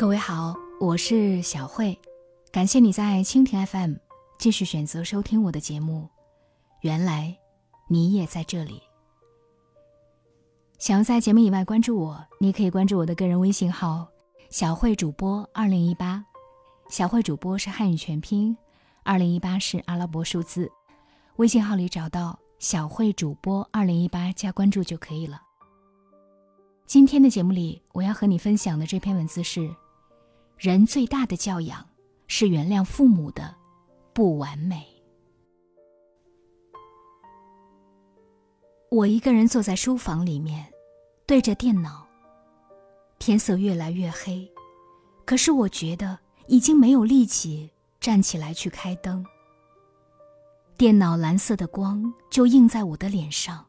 各位好，我是小慧，感谢你在蜻蜓 FM 继续选择收听我的节目。原来你也在这里。想要在节目以外关注我，你可以关注我的个人微信号“小慧主播二零一八”。小慧主播是汉语全拼，二零一八是阿拉伯数字。微信号里找到“小慧主播二零一八”加关注就可以了。今天的节目里，我要和你分享的这篇文字是。人最大的教养是原谅父母的不完美。我一个人坐在书房里面，对着电脑。天色越来越黑，可是我觉得已经没有力气站起来去开灯。电脑蓝色的光就映在我的脸上，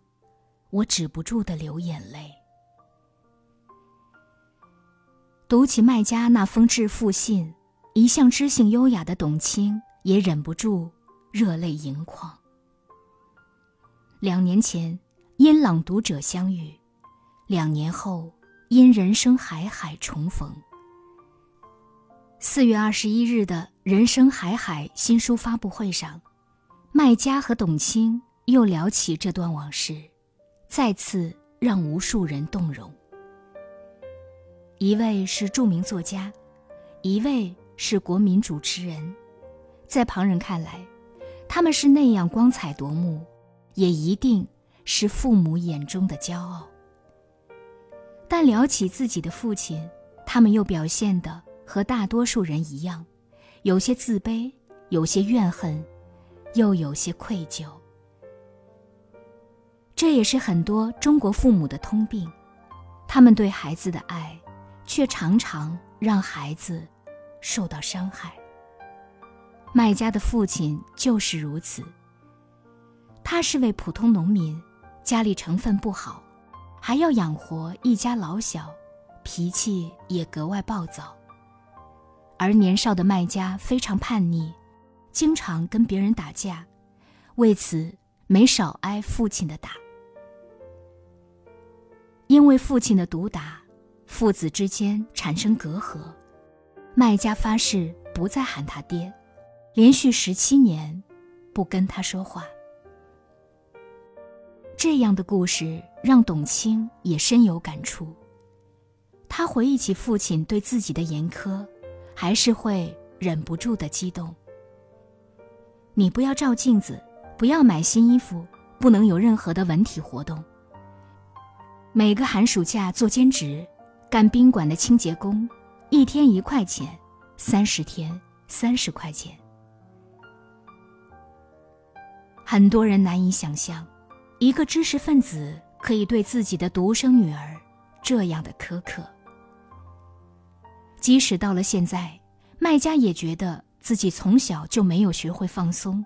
我止不住的流眼泪。读起卖家那封致富信，一向知性优雅的董卿也忍不住热泪盈眶。两年前因朗读者相遇，两年后因人生海海重逢。四月二十一日的人生海海新书发布会上，卖家和董卿又聊起这段往事，再次让无数人动容。一位是著名作家，一位是国民主持人，在旁人看来，他们是那样光彩夺目，也一定是父母眼中的骄傲。但聊起自己的父亲，他们又表现的和大多数人一样，有些自卑，有些怨恨，又有些愧疚。这也是很多中国父母的通病，他们对孩子的爱。却常常让孩子受到伤害。卖家的父亲就是如此。他是位普通农民，家里成分不好，还要养活一家老小，脾气也格外暴躁。而年少的卖家非常叛逆，经常跟别人打架，为此没少挨父亲的打。因为父亲的毒打。父子之间产生隔阂，卖家发誓不再喊他爹，连续十七年不跟他说话。这样的故事让董卿也深有感触。他回忆起父亲对自己的严苛，还是会忍不住的激动。你不要照镜子，不要买新衣服，不能有任何的文体活动。每个寒暑假做兼职。干宾馆的清洁工，一天一块钱，三十天三十块钱。很多人难以想象，一个知识分子可以对自己的独生女儿这样的苛刻。即使到了现在，卖家也觉得自己从小就没有学会放松，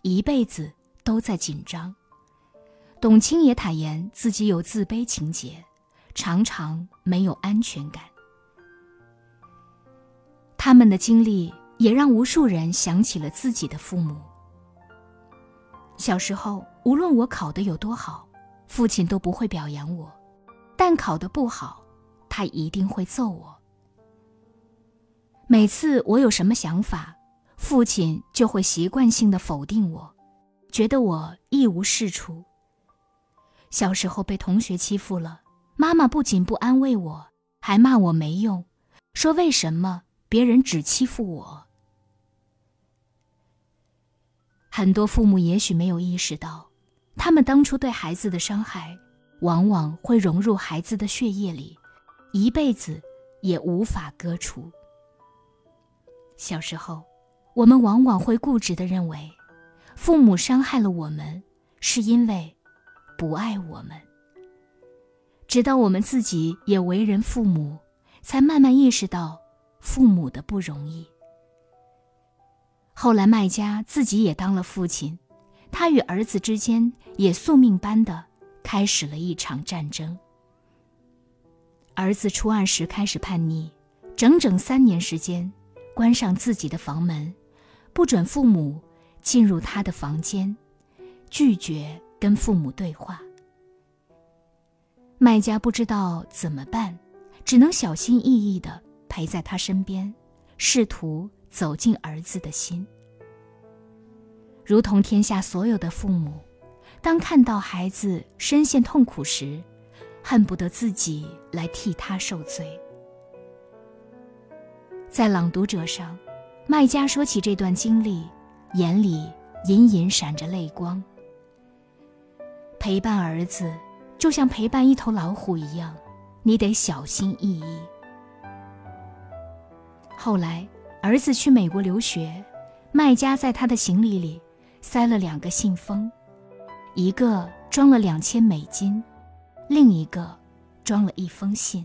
一辈子都在紧张。董卿也坦言自己有自卑情节。常常没有安全感。他们的经历也让无数人想起了自己的父母。小时候，无论我考得有多好，父亲都不会表扬我；但考得不好，他一定会揍我。每次我有什么想法，父亲就会习惯性的否定我，觉得我一无是处。小时候被同学欺负了。妈妈不仅不安慰我，还骂我没用，说为什么别人只欺负我。很多父母也许没有意识到，他们当初对孩子的伤害，往往会融入孩子的血液里，一辈子也无法割除。小时候，我们往往会固执的认为，父母伤害了我们，是因为不爱我们。直到我们自己也为人父母，才慢慢意识到父母的不容易。后来卖家自己也当了父亲，他与儿子之间也宿命般的开始了一场战争。儿子初二时开始叛逆，整整三年时间，关上自己的房门，不准父母进入他的房间，拒绝跟父母对话。卖家不知道怎么办，只能小心翼翼的陪在他身边，试图走进儿子的心。如同天下所有的父母，当看到孩子深陷痛苦时，恨不得自己来替他受罪。在《朗读者》上，麦家说起这段经历，眼里隐隐闪着泪光。陪伴儿子，就像陪伴一头老虎一样，你得小心翼翼。后来，儿子去美国留学，卖家在他的行李里。塞了两个信封，一个装了两千美金，另一个装了一封信。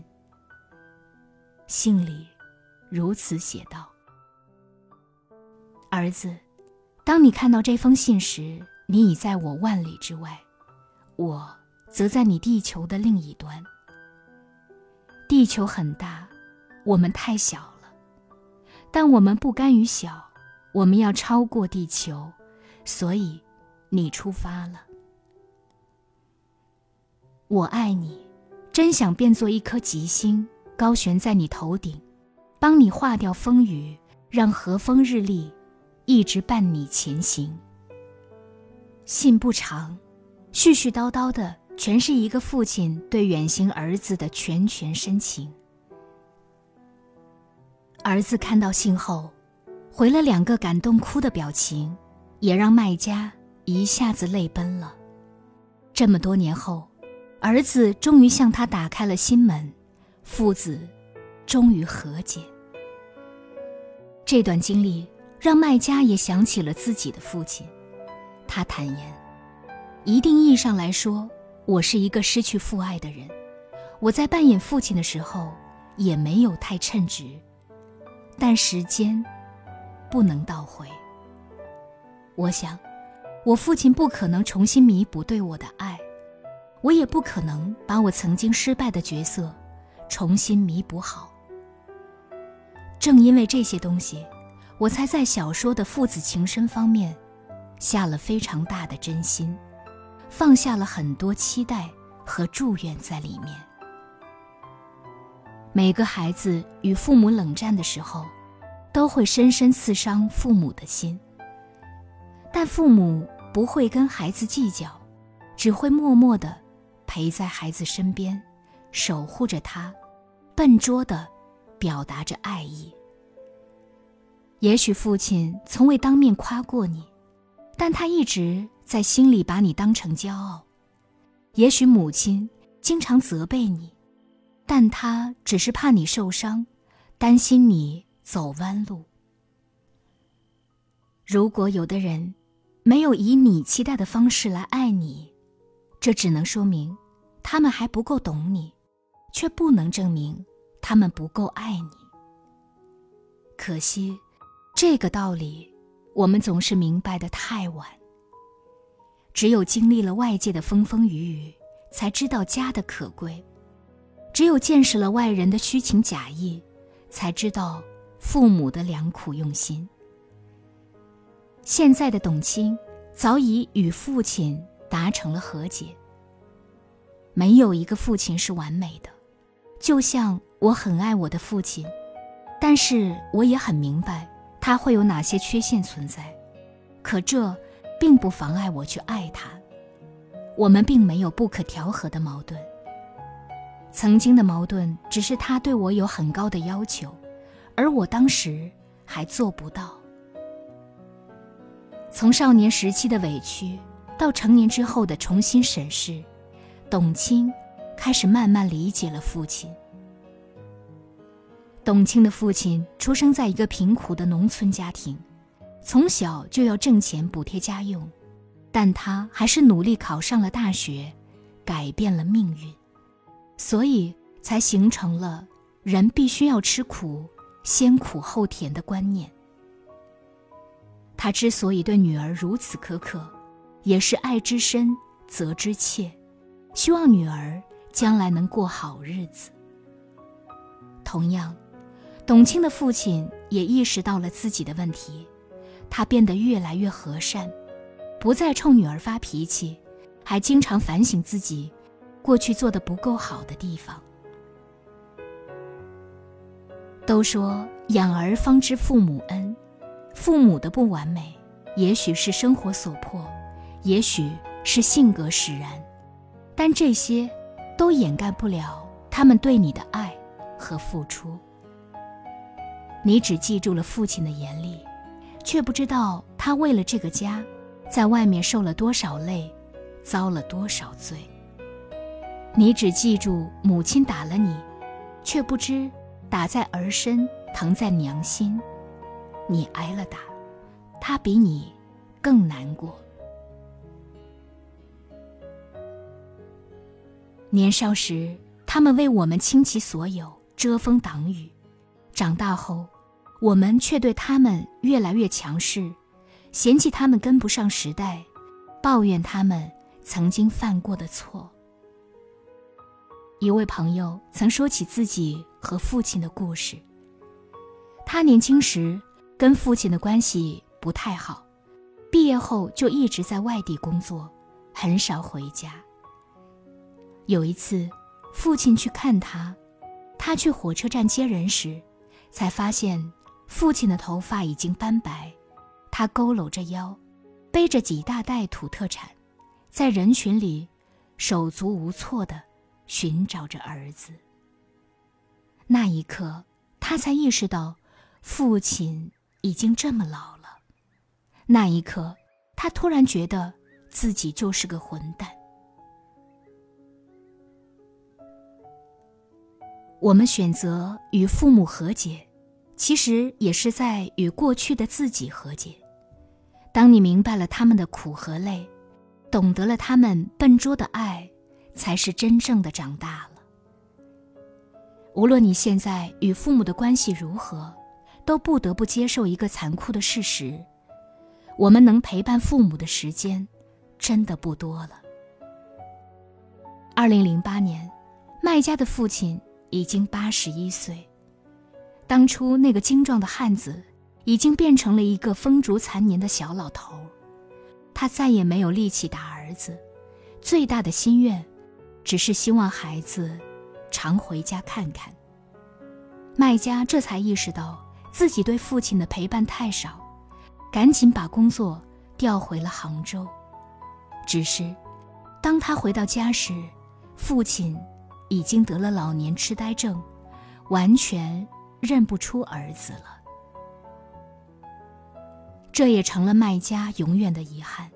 信里如此写道：“儿子，当你看到这封信时，你已在我万里之外，我则在你地球的另一端。地球很大，我们太小了，但我们不甘于小，我们要超过地球。”所以，你出发了。我爱你，真想变作一颗吉星，高悬在你头顶，帮你化掉风雨，让和风日丽，一直伴你前行。信不长，絮絮叨叨的，全是一个父亲对远行儿子的拳拳深情。儿子看到信后，回了两个感动哭的表情。也让卖家一下子泪奔了。这么多年后，儿子终于向他打开了心门，父子终于和解。这段经历让卖家也想起了自己的父亲。他坦言，一定意义上来说，我是一个失去父爱的人。我在扮演父亲的时候，也没有太称职。但时间不能倒回。我想，我父亲不可能重新弥补对我的爱，我也不可能把我曾经失败的角色重新弥补好。正因为这些东西，我才在小说的父子情深方面下了非常大的真心，放下了很多期待和祝愿在里面。每个孩子与父母冷战的时候，都会深深刺伤父母的心。但父母不会跟孩子计较，只会默默地陪在孩子身边，守护着他，笨拙地表达着爱意。也许父亲从未当面夸过你，但他一直在心里把你当成骄傲；也许母亲经常责备你，但他只是怕你受伤，担心你走弯路。如果有的人。没有以你期待的方式来爱你，这只能说明他们还不够懂你，却不能证明他们不够爱你。可惜，这个道理我们总是明白的太晚。只有经历了外界的风风雨雨，才知道家的可贵；只有见识了外人的虚情假意，才知道父母的良苦用心。现在的董卿早已与父亲达成了和解。没有一个父亲是完美的，就像我很爱我的父亲，但是我也很明白他会有哪些缺陷存在。可这并不妨碍我去爱他。我们并没有不可调和的矛盾。曾经的矛盾只是他对我有很高的要求，而我当时还做不到。从少年时期的委屈，到成年之后的重新审视，董卿开始慢慢理解了父亲。董卿的父亲出生在一个贫苦的农村家庭，从小就要挣钱补贴家用，但他还是努力考上了大学，改变了命运，所以才形成了人必须要吃苦，先苦后甜的观念。他之所以对女儿如此苛刻，也是爱之深责之切，希望女儿将来能过好日子。同样，董卿的父亲也意识到了自己的问题，他变得越来越和善，不再冲女儿发脾气，还经常反省自己过去做的不够好的地方。都说养儿方知父母恩，父母的不完美，也许是生活所迫，也许是性格使然，但这些都掩盖不了他们对你的爱和付出。你只记住了父亲的严厉，却不知道他为了这个家，在外面受了多少累，遭了多少罪。你只记住母亲打了你，却不知打在儿身，疼在娘心。你挨了打，他比你更难过。年少时，他们为我们倾其所有，遮风挡雨；长大后，我们却对他们越来越强势，嫌弃他们跟不上时代，抱怨他们曾经犯过的错。一位朋友曾说起自己和父亲的故事。他年轻时跟父亲的关系不太好，毕业后就一直在外地工作，很少回家。有一次，父亲去看他，他去火车站接人时，才发现父亲的头发已经斑白，他佝偻着腰，背着几大袋土特产，在人群里手足无措的。寻找着儿子。那一刻，他才意识到，父亲已经这么老了。那一刻，他突然觉得自己就是个混蛋。我们选择与父母和解，其实也是在与过去的自己和解。当你明白了他们的苦和累，懂得了他们笨拙的爱。才是真正的长大了。无论你现在与父母的关系如何，都不得不接受一个残酷的事实：我们能陪伴父母的时间，真的不多了。二零零八年，麦家的父亲已经八十一岁，当初那个精壮的汉子，已经变成了一个风烛残年的小老头。他再也没有力气打儿子，最大的心愿。只是希望孩子常回家看看。麦家这才意识到自己对父亲的陪伴太少，赶紧把工作调回了杭州。只是，当他回到家时，父亲已经得了老年痴呆症，完全认不出儿子了。这也成了麦家永远的遗憾。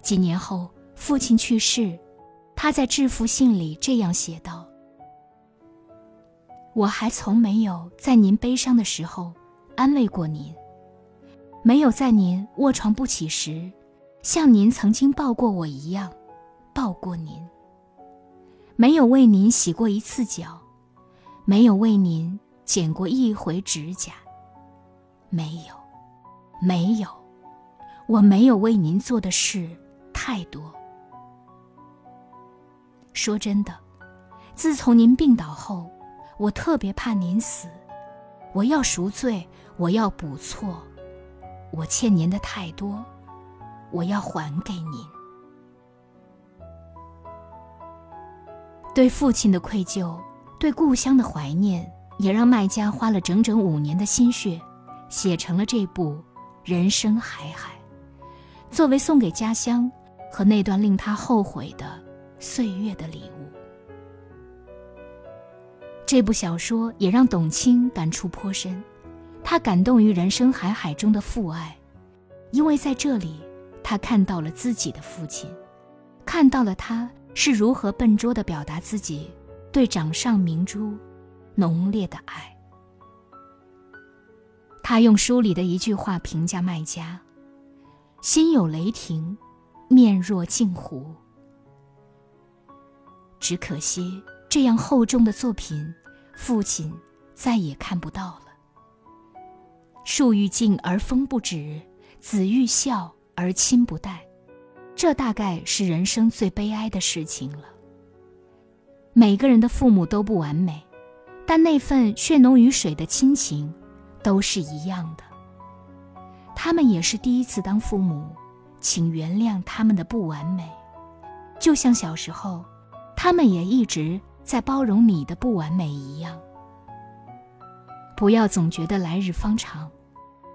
几年后，父亲去世。他在致富信里这样写道：“我还从没有在您悲伤的时候安慰过您，没有在您卧床不起时，像您曾经抱过我一样抱过您，没有为您洗过一次脚，没有为您剪过一回指甲，没有，没有，我没有为您做的事太多。”说真的，自从您病倒后，我特别怕您死。我要赎罪，我要补错，我欠您的太多，我要还给您。对父亲的愧疚，对故乡的怀念，也让麦家花了整整五年的心血，写成了这部《人生海海》，作为送给家乡和那段令他后悔的。岁月的礼物。这部小说也让董卿感触颇深，她感动于人生海海中的父爱，因为在这里，她看到了自己的父亲，看到了他是如何笨拙地表达自己对掌上明珠浓烈的爱。他用书里的一句话评价麦家：“心有雷霆，面若镜湖。”只可惜，这样厚重的作品，父亲再也看不到了。树欲静而风不止，子欲孝而亲不待，这大概是人生最悲哀的事情了。每个人的父母都不完美，但那份血浓于水的亲情都是一样的。他们也是第一次当父母请原谅他们的不完美。就像小时候他们也一直在包容你的不完美一样。不要总觉得来日方长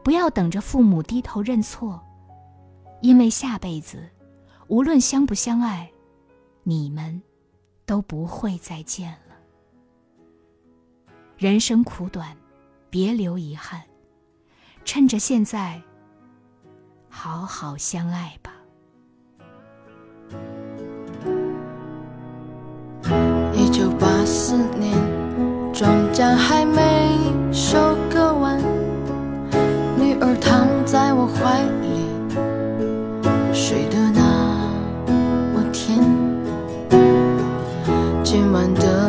不要等着父母低头认错因为下辈子无论相不相爱你们都不会再见了。人生苦短别留遗憾。趁着现在好好相爱吧。一九八四年庄稼还没收割完女儿躺在我怀里睡得那么甜。今晚的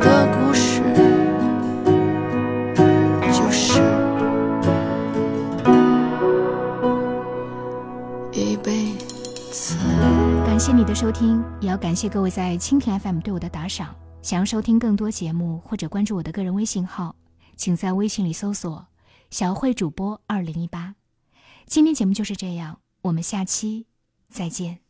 的故事。就是一辈子感谢你的收听也要感谢各位在蜻蜓 fm 对我的打赏。想要收听更多节目或者关注我的个人微信号请在微信里搜索小慧主播二零一八今天节目就是这样我们下期再见。